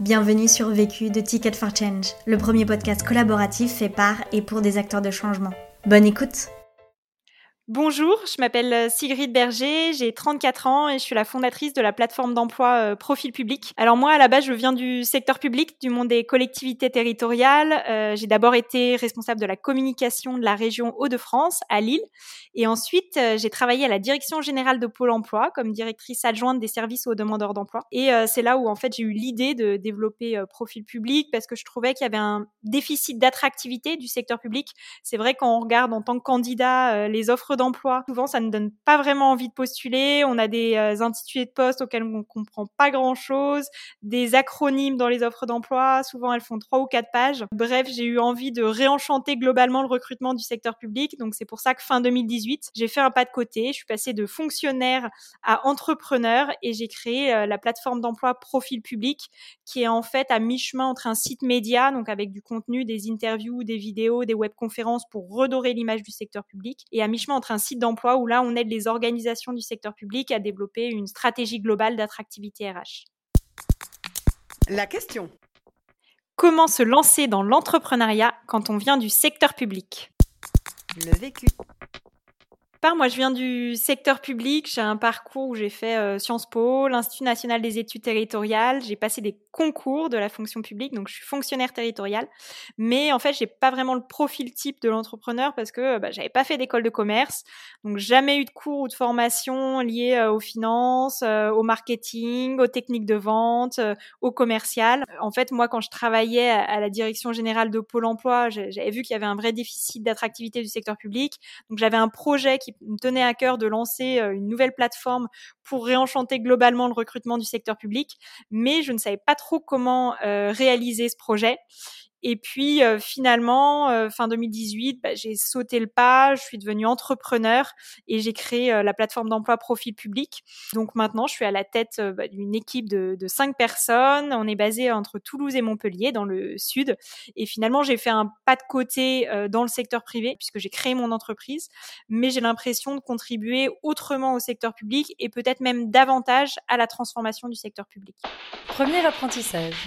Bienvenue sur Vécu de Ticket for Change, le premier podcast collaboratif fait par et pour des acteurs de changement. Bonne écoute Bonjour, je m'appelle euh, Sigrid Berger, j'ai 34 ans et je suis la fondatrice de la plateforme d'emploi euh, Profil Public. Alors moi, à la base, je viens du secteur public, du monde des collectivités territoriales. Euh, j'ai d'abord été responsable de la communication de la région Hauts-de-France à Lille et ensuite j'ai travaillé à la direction générale de Pôle Emploi comme directrice adjointe des services aux demandeurs d'emploi. Et c'est là où en fait j'ai eu l'idée de développer Profil Public parce que je trouvais qu'il y avait un déficit d'attractivité du secteur public. C'est vrai quand regarde en tant que candidat les offres d'emploi. Souvent, ça ne donne pas vraiment envie de postuler. On a des euh, intitulés de poste auxquels on comprend pas grand-chose, des acronymes dans les offres d'emploi. Souvent, elles font trois ou quatre pages. Bref, j'ai eu envie de réenchanter globalement le recrutement du secteur public. Donc, c'est pour ça que fin 2018, j'ai fait un pas de côté. Je suis passée de fonctionnaire à entrepreneur et j'ai créé euh, la plateforme d'emploi Profil Public, qui est en fait à mi-chemin entre un site média, donc avec du contenu, des interviews, des vidéos, des webconférences pour redorer l'image du secteur public, et à mi-chemin entre un site d'emploi où là, on aide les organisations du secteur public à développer une stratégie globale d'attractivité RH. La question. Comment se lancer dans l'entrepreneuriat quand on vient du secteur public? Le vécu moi, je viens du secteur public. J'ai un parcours où j'ai fait euh, Sciences Po, l'Institut national des études territoriales. J'ai passé des concours de la fonction publique, donc je suis fonctionnaire territorial. Mais en fait, j'ai pas vraiment le profil type de l'entrepreneur parce que bah, j'avais pas fait d'école de commerce, donc jamais eu de cours ou de formation liés euh, aux finances, euh, au marketing, aux techniques de vente, au commercial. En fait, moi, quand je travaillais à la direction générale de Pôle Emploi, j'avais vu qu'il y avait un vrai déficit d'attractivité du secteur public. Donc j'avais un projet qui me tenait à cœur de lancer euh, une nouvelle plateforme pour réenchanter globalement le recrutement du secteur public, mais je ne savais pas trop comment euh, réaliser ce projet. Et puis euh, finalement, euh, fin 2018, bah, j'ai sauté le pas, je suis devenue entrepreneur et j'ai créé euh, la plateforme d'emploi Profil Public. Donc maintenant, je suis à la tête bah, d'une équipe de, de cinq personnes. On est basé entre Toulouse et Montpellier, dans le sud. Et finalement, j'ai fait un pas de côté dans le secteur privé puisque j'ai créé mon entreprise, mais j'ai l'impression de contribuer autrement au secteur public et peut-être même davantage à la transformation du secteur public. Premier apprentissage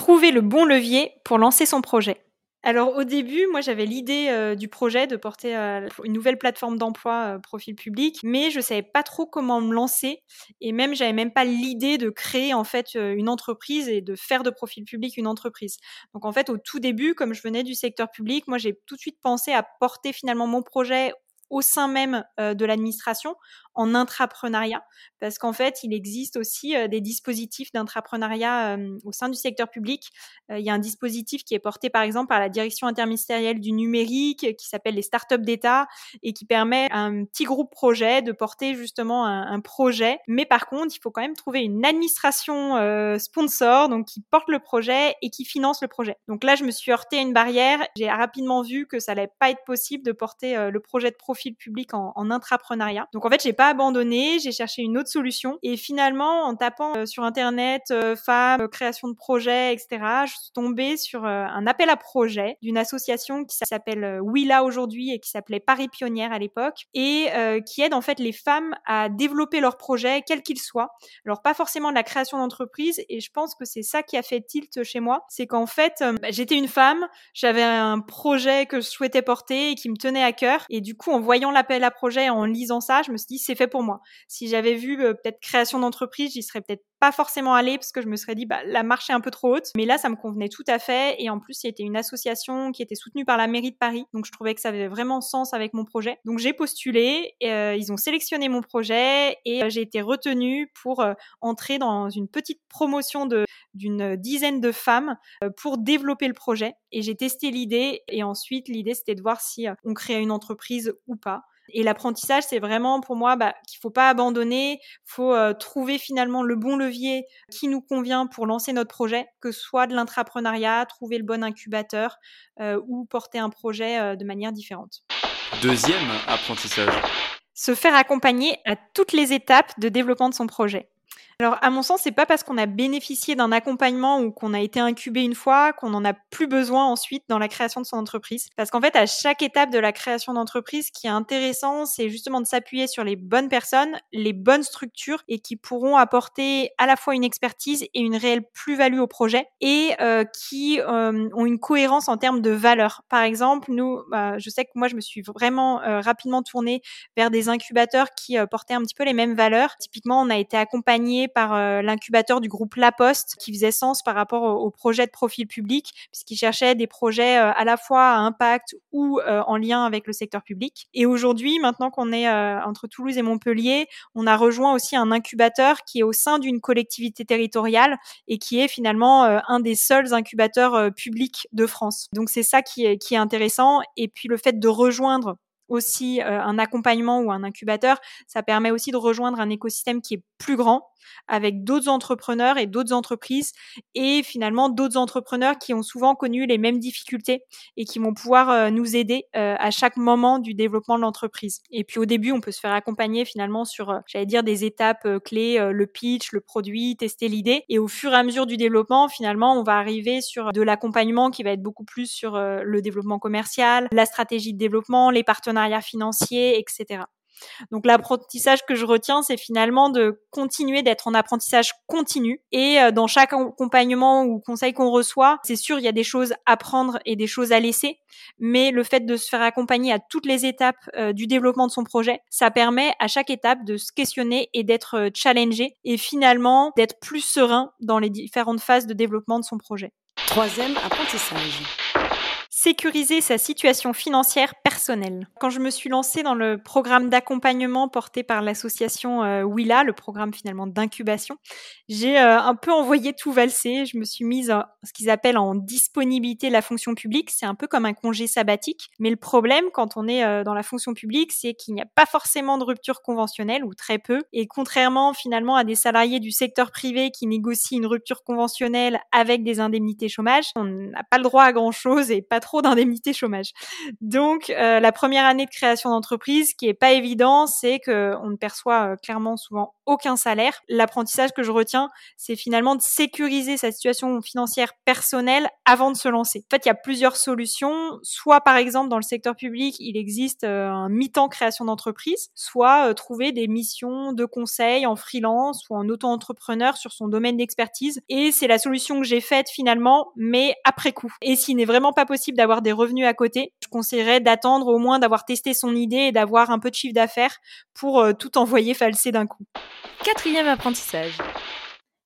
trouver le bon levier pour lancer son projet. Alors au début, moi j'avais l'idée euh, du projet de porter euh, une nouvelle plateforme d'emploi euh, profil public, mais je savais pas trop comment me lancer et même j'avais même pas l'idée de créer en fait une entreprise et de faire de profil public une entreprise. Donc en fait au tout début, comme je venais du secteur public, moi j'ai tout de suite pensé à porter finalement mon projet au sein même de l'administration en intrapreneuriat, parce qu'en fait, il existe aussi des dispositifs d'intrapreneuriat au sein du secteur public. il y a un dispositif qui est porté par exemple par la direction interministérielle du numérique, qui s'appelle les startups d'État, et qui permet à un petit groupe projet de porter justement un, projet. Mais par contre, il faut quand même trouver une administration sponsor, donc qui porte le projet et qui finance le projet. Donc là, je me suis heurté à une barrière. J'ai rapidement vu que ça allait pas être possible de porter le projet de profil public en, en intrapreneuriat. Donc en fait, j'ai pas abandonné, j'ai cherché une autre solution. Et finalement, en tapant euh, sur Internet, euh, femmes, euh, création de projets, etc., je suis tombée sur un appel à projet d'une association qui s'appelle Willa aujourd'hui et qui s'appelait Paris Pionnière à l'époque et qui aide en fait les femmes à développer leurs projets, quels qu'ils soient. Alors pas forcément de la création d'entreprise et je pense que c'est ça qui a fait tilt chez moi, c'est qu'en fait bah, j'étais une femme, j'avais un projet que je souhaitais porter et qui me tenait à cœur et du coup en voyant l'appel à projet, en lisant ça, je me suis dit c'est fait pour moi. Si j'avais vu euh, peut-être création d'entreprise, j'y serais peut-être pas forcément allée parce que je me serais dit bah la marche est un peu trop haute. Mais là, ça me convenait tout à fait et en plus, c'était une association qui était soutenue par la mairie de Paris, donc je trouvais que ça avait vraiment sens avec mon projet. Donc j'ai postulé, euh, ils ont sélectionné mon projet et euh, j'ai été retenue pour entrer dans une petite promotion d'une dizaine de femmes pour développer le projet. Et j'ai testé l'idée et ensuite l'idée c'était de voir si on créait une entreprise ou pas. Et l'apprentissage, c'est vraiment pour moi bah, qu'il faut pas abandonner, faut euh, trouver finalement le bon levier qui nous convient pour lancer notre projet, que ce soit de l'intrapreneuriat, trouver le bon incubateur euh, ou porter un projet euh, de manière différente. Deuxième apprentissage. Se faire accompagner à toutes les étapes de développement de son projet. Alors, à mon sens, c'est pas parce qu'on a bénéficié d'un accompagnement ou qu'on a été incubé une fois qu'on en a plus besoin ensuite dans la création de son entreprise. Parce qu'en fait, à chaque étape de la création d'entreprise, ce qui est intéressant, c'est justement de s'appuyer sur les bonnes personnes, les bonnes structures et qui pourront apporter à la fois une expertise et une réelle plus-value au projet et euh, qui euh, ont une cohérence en termes de valeur. Par exemple, nous, bah, je sais que moi, je me suis vraiment euh, rapidement tournée vers des incubateurs qui portaient un petit peu les mêmes valeurs. Typiquement, on a été accompagné par l'incubateur du groupe La Poste qui faisait sens par rapport au, au projet de profil public puisqu'il cherchait des projets à la fois à impact ou en lien avec le secteur public. Et aujourd'hui, maintenant qu'on est entre Toulouse et Montpellier, on a rejoint aussi un incubateur qui est au sein d'une collectivité territoriale et qui est finalement euh, un des seuls incubateurs euh, publics de France. Donc c'est ça qui est, qui est intéressant. Et puis le fait de rejoindre aussi euh, un accompagnement ou un incubateur, ça permet aussi de rejoindre un écosystème qui est plus grand, avec d'autres entrepreneurs et d'autres entreprises, et finalement d'autres entrepreneurs qui ont souvent connu les mêmes difficultés et qui vont pouvoir euh, nous aider euh, à chaque moment du développement de l'entreprise. Et puis au début, on peut se faire accompagner finalement sur, j'allais dire, des étapes clés, le pitch, le produit, tester l'idée, et au fur et à mesure du développement, finalement, on va arriver sur de l'accompagnement qui va être beaucoup plus sur le développement commercial, la stratégie de développement, les partenariats financiers, etc. Donc l'apprentissage que je retiens, c'est finalement de continuer d'être en apprentissage continu et euh, dans chaque accompagnement ou conseil qu'on reçoit, c'est sûr il y a des choses à prendre et des choses à laisser, mais le fait de se faire accompagner à toutes les étapes euh, du développement de son projet, ça permet à chaque étape de se questionner et d'être euh, challengé et finalement d'être plus serein dans les différentes phases de développement de son projet. Troisième apprentissage sécuriser sa situation financière personnelle. Quand je me suis lancée dans le programme d'accompagnement porté par l'association euh, Willa, le programme finalement d'incubation, j'ai euh, un peu envoyé tout valser. Je me suis mise à ce qu'ils appellent en disponibilité de la fonction publique. C'est un peu comme un congé sabbatique. Mais le problème quand on est euh, dans la fonction publique, c'est qu'il n'y a pas forcément de rupture conventionnelle ou très peu. Et contrairement finalement à des salariés du secteur privé qui négocient une rupture conventionnelle avec des indemnités chômage, on n'a pas le droit à grand chose et pas trop d'indemnités chômage. Donc euh, la première année de création d'entreprise, qui est pas évident, c'est que on ne perçoit euh, clairement souvent aucun salaire. L'apprentissage que je retiens, c'est finalement de sécuriser sa situation financière personnelle avant de se lancer. En fait, il y a plusieurs solutions. Soit par exemple dans le secteur public, il existe euh, un mi-temps création d'entreprise, soit trouver des missions de conseil en freelance ou en auto-entrepreneur sur son domaine d'expertise. Et c'est la solution que j'ai faite finalement, mais après coup. Et s'il n'est vraiment pas possible d'avoir des revenus à côté, je conseillerais d'attendre au moins d'avoir testé son idée et d'avoir un peu de chiffre d'affaires pour euh, tout envoyer falser d'un coup. Quatrième apprentissage.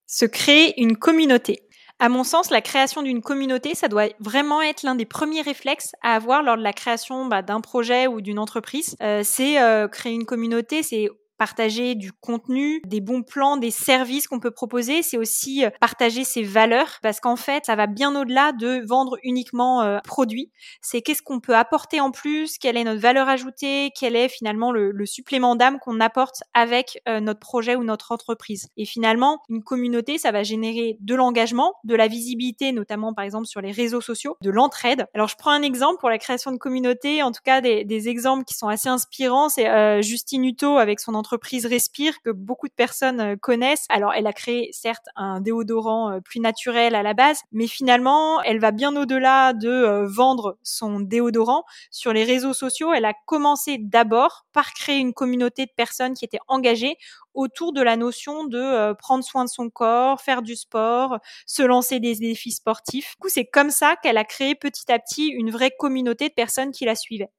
Se créer une communauté. À mon sens, la création d'une communauté, ça doit vraiment être l'un des premiers réflexes à avoir lors de la création bah, d'un projet ou d'une entreprise. Euh, c'est euh, créer une communauté, c'est partager du contenu, des bons plans, des services qu'on peut proposer. C'est aussi euh, partager ses valeurs parce qu'en fait, ça va bien au-delà de vendre uniquement euh, produits. C'est qu'est-ce qu'on peut apporter en plus, quelle est notre valeur ajoutée, quel est finalement le, supplément d'âme qu'on apporte avec euh, notre projet ou notre entreprise. Et finalement, une communauté, ça va générer de l'engagement, de la visibilité, notamment par exemple sur les réseaux sociaux, de l'entraide. Alors je prends un exemple pour la création de communauté, en tout cas des, des exemples qui sont assez inspirants. C'est euh, Justine Hutto avec son entreprise Respire que beaucoup de personnes euh, connaissent. Alors, elle a créé certes un déodorant euh, plus naturel à la base, mais finalement, elle va bien au-delà de euh, vendre son déodorant sur les réseaux sociaux. Elle a commencé d'abord par créer une communauté de personnes qui étaient engagées autour de la notion de prendre soin de son corps, faire du sport, se lancer des défis sportifs. Du coup, c'est comme ça qu'elle a créé petit à petit une vraie communauté de personnes qui la suivaient.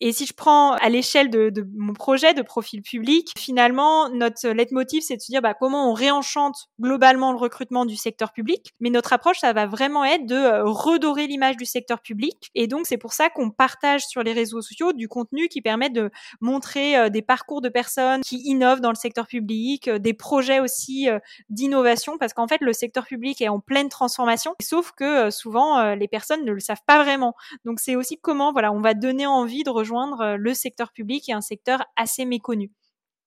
Et si je prends à l'échelle de, de, mon projet de profil public, finalement, notre leitmotiv, c'est de se dire bah, comment on réenchante globalement le recrutement du secteur public. Mais notre approche, ça va vraiment être de euh, redorer l'image du secteur public. Et donc, c'est pour ça qu'on partage sur les réseaux sociaux du contenu qui permet de montrer euh, des parcours de personnes qui innovent dans le secteur public, euh, des projets aussi d'innovation, parce qu'en fait, le secteur public est en pleine transformation. Sauf que souvent, les personnes ne le savent pas vraiment. Donc, c'est aussi comment, voilà, on va donner envie de rejoindre euh, le secteur public et un secteur assez méconnu.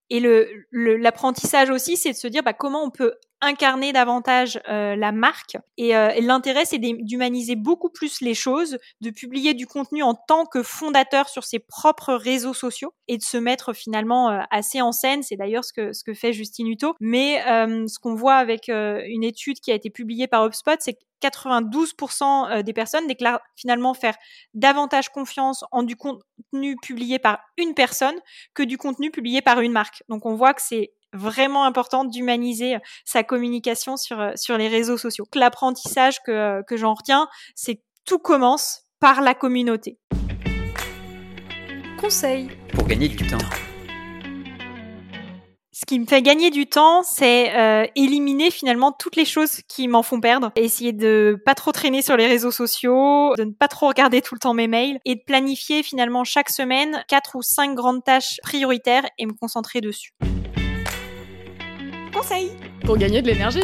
Et le, l'apprentissage aussi, c'est de se dire bah, comment on peut incarner davantage euh, la marque. Et, euh, l'intérêt, c'est d'humaniser beaucoup plus les choses, de publier du contenu en tant que fondateur sur ses propres réseaux sociaux et de se mettre finalement euh, assez en scène. C'est d'ailleurs ce que, ce que fait Justine Hutto. Mais ce qu'on voit avec une étude qui a été publiée par HubSpot, c'est 92% des personnes déclarent finalement faire davantage confiance en du contenu publié par une personne que du contenu publié par une marque. Donc on voit que c'est vraiment important d'humaniser sa communication sur, sur les réseaux sociaux. L'apprentissage que, que j'en retiens, c'est que tout commence par la communauté. Conseil pour gagner du temps. Ce qui me fait gagner du temps, c'est euh, éliminer finalement toutes les choses qui m'en font perdre. Essayer de pas trop traîner sur les réseaux sociaux, de ne pas trop regarder tout le temps mes mails et de planifier finalement chaque semaine quatre ou cinq grandes tâches prioritaires et me concentrer dessus. Pour gagner de l'énergie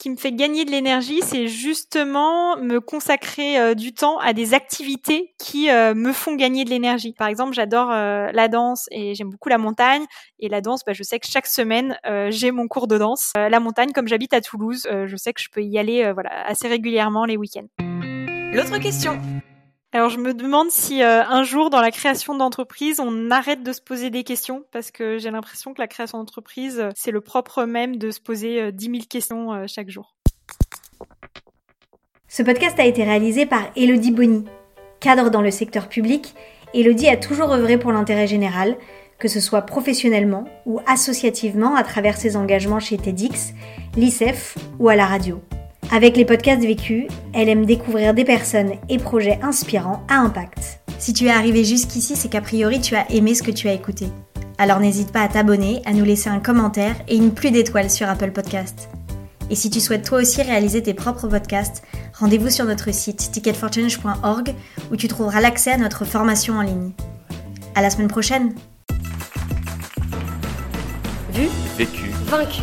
qui me fait gagner de l'énergie, c'est justement me consacrer euh, du temps à des activités qui euh, me font gagner de l'énergie. Par exemple, j'adore euh, la danse et j'aime beaucoup la montagne. Et la danse, bah, je sais que chaque semaine, j'ai mon cours de danse. la montagne, comme j'habite à Toulouse, je sais que je peux y aller voilà, assez régulièrement les week-ends. L'autre question alors je me demande si euh, un jour dans la création d'entreprise, on arrête de se poser des questions parce que j'ai l'impression que la création d'entreprise, euh, c'est le propre même de se poser 10 euh, 000 questions chaque jour. Ce podcast a été réalisé par Elodie Bonny. Cadre dans le secteur public, Elodie a toujours œuvré pour l'intérêt général, que ce soit professionnellement ou associativement à travers ses engagements chez TEDx, l'ICEF ou à la radio. Avec les podcasts vécus, elle aime découvrir des personnes et projets inspirants à impact. Si tu es arrivé jusqu'ici, c'est qu'a priori tu as aimé ce que tu as écouté. Alors n'hésite pas à t'abonner, à nous laisser un commentaire et une pluie d'étoiles sur Apple Podcasts. Et si tu souhaites toi aussi réaliser tes propres podcasts, rendez-vous sur notre site ticketforchange.org où tu trouveras l'accès à notre formation en ligne. À la semaine prochaine. Vu, vécu, vaincu.